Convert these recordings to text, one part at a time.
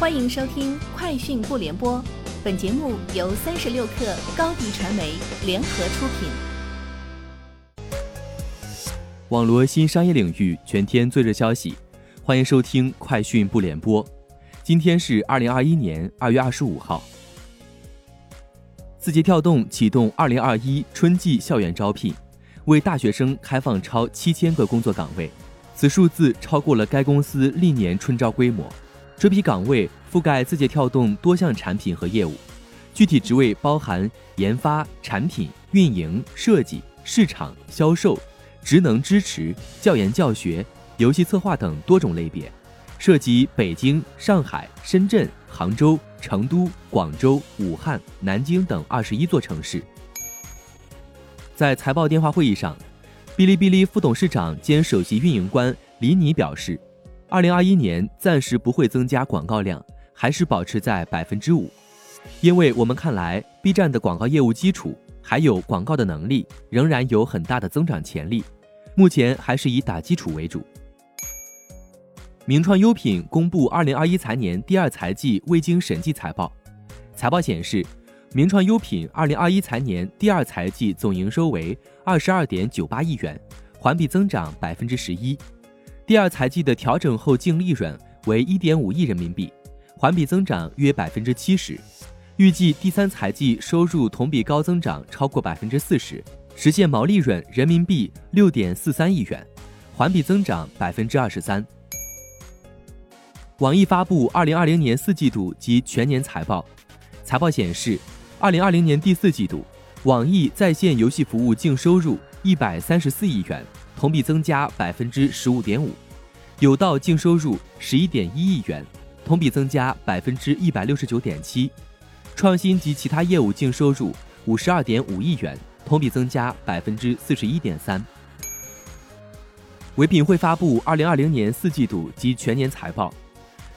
欢迎收听《快讯不联播》，本节目由三十六克高低传媒联合出品。网罗新商业领域全天最热消息，欢迎收听《快讯不联播》。今天是二零二一年二月二十五号。字节跳动启动二零二一春季校园招聘，为大学生开放超七千个工作岗位，此数字超过了该公司历年春招规模。这批岗位覆盖字节跳动多项产品和业务，具体职位包含研发、产品运营、设计、市场、销售、职能支持、教研教学、游戏策划等多种类别，涉及北京、上海、深圳、杭州、成都、广州、武汉、南京等二十一座城市。在财报电话会议上，哔哩哔哩副董事长兼首席运营官李妮表示。二零二一年暂时不会增加广告量，还是保持在百分之五，因为我们看来，B 站的广告业务基础还有广告的能力，仍然有很大的增长潜力。目前还是以打基础为主。名创优品公布二零二一财年第二财季未经审计财报，财报显示，名创优品二零二一财年第二财季总营收为二十二点九八亿元，环比增长百分之十一。第二财季的调整后净利润为一点五亿人民币，环比增长约百分之七十。预计第三财季收入同比高增长超过百分之四十，实现毛利润人民币六点四三亿元，环比增长百分之二十三。网易发布二零二零年四季度及全年财报，财报显示，二零二零年第四季度，网易在线游戏服务净收入一百三十四亿元。同比增加百分之十五点五，有道净收入十一点一亿元，同比增加百分之一百六十九点七，创新及其他业务净收入五十二点五亿元，同比增加百分之四十一点三。唯品会发布二零二零年四季度及全年财报，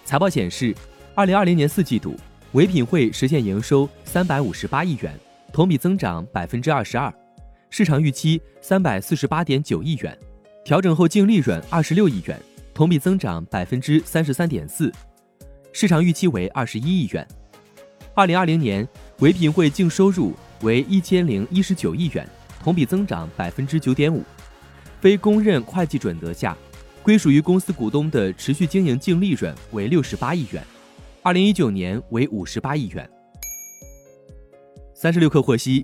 财报显示，二零二零年四季度唯品会实现营收三百五十八亿元，同比增长百分之二十二。市场预期三百四十八点九亿元，调整后净利润二十六亿元，同比增长百分之三十三点四。市场预期为二十一亿元。二零二零年唯品会净收入为一千零一十九亿元，同比增长百分之九点五。非公认会计准则下，归属于公司股东的持续经营净利润为六十八亿元，二零一九年为五十八亿元。三十六氪获悉。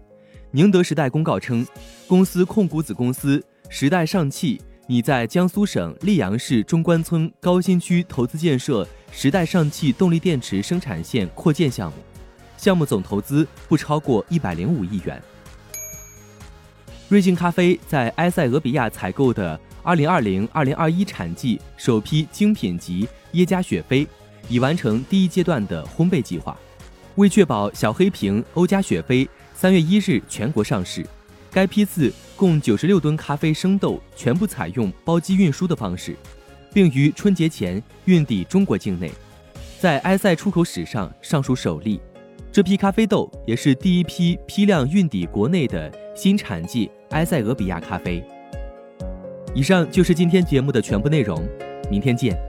宁德时代公告称，公司控股子公司时代上汽拟在江苏省溧阳市中关村高新区投资建设时代上汽动力电池生产线扩建项目，项目总投资不超过一百零五亿元。瑞幸咖啡在埃塞俄比亚采购的二零二零二零二一产季首批精品级耶加雪菲，已完成第一阶段的烘焙计划，为确保小黑瓶欧加雪菲。三月一日全国上市，该批次共九十六吨咖啡生豆全部采用包机运输的方式，并于春节前运抵中国境内，在埃塞出口史上尚属首例。这批咖啡豆也是第一批批量运抵国内的新产季埃塞俄比亚咖啡。以上就是今天节目的全部内容，明天见。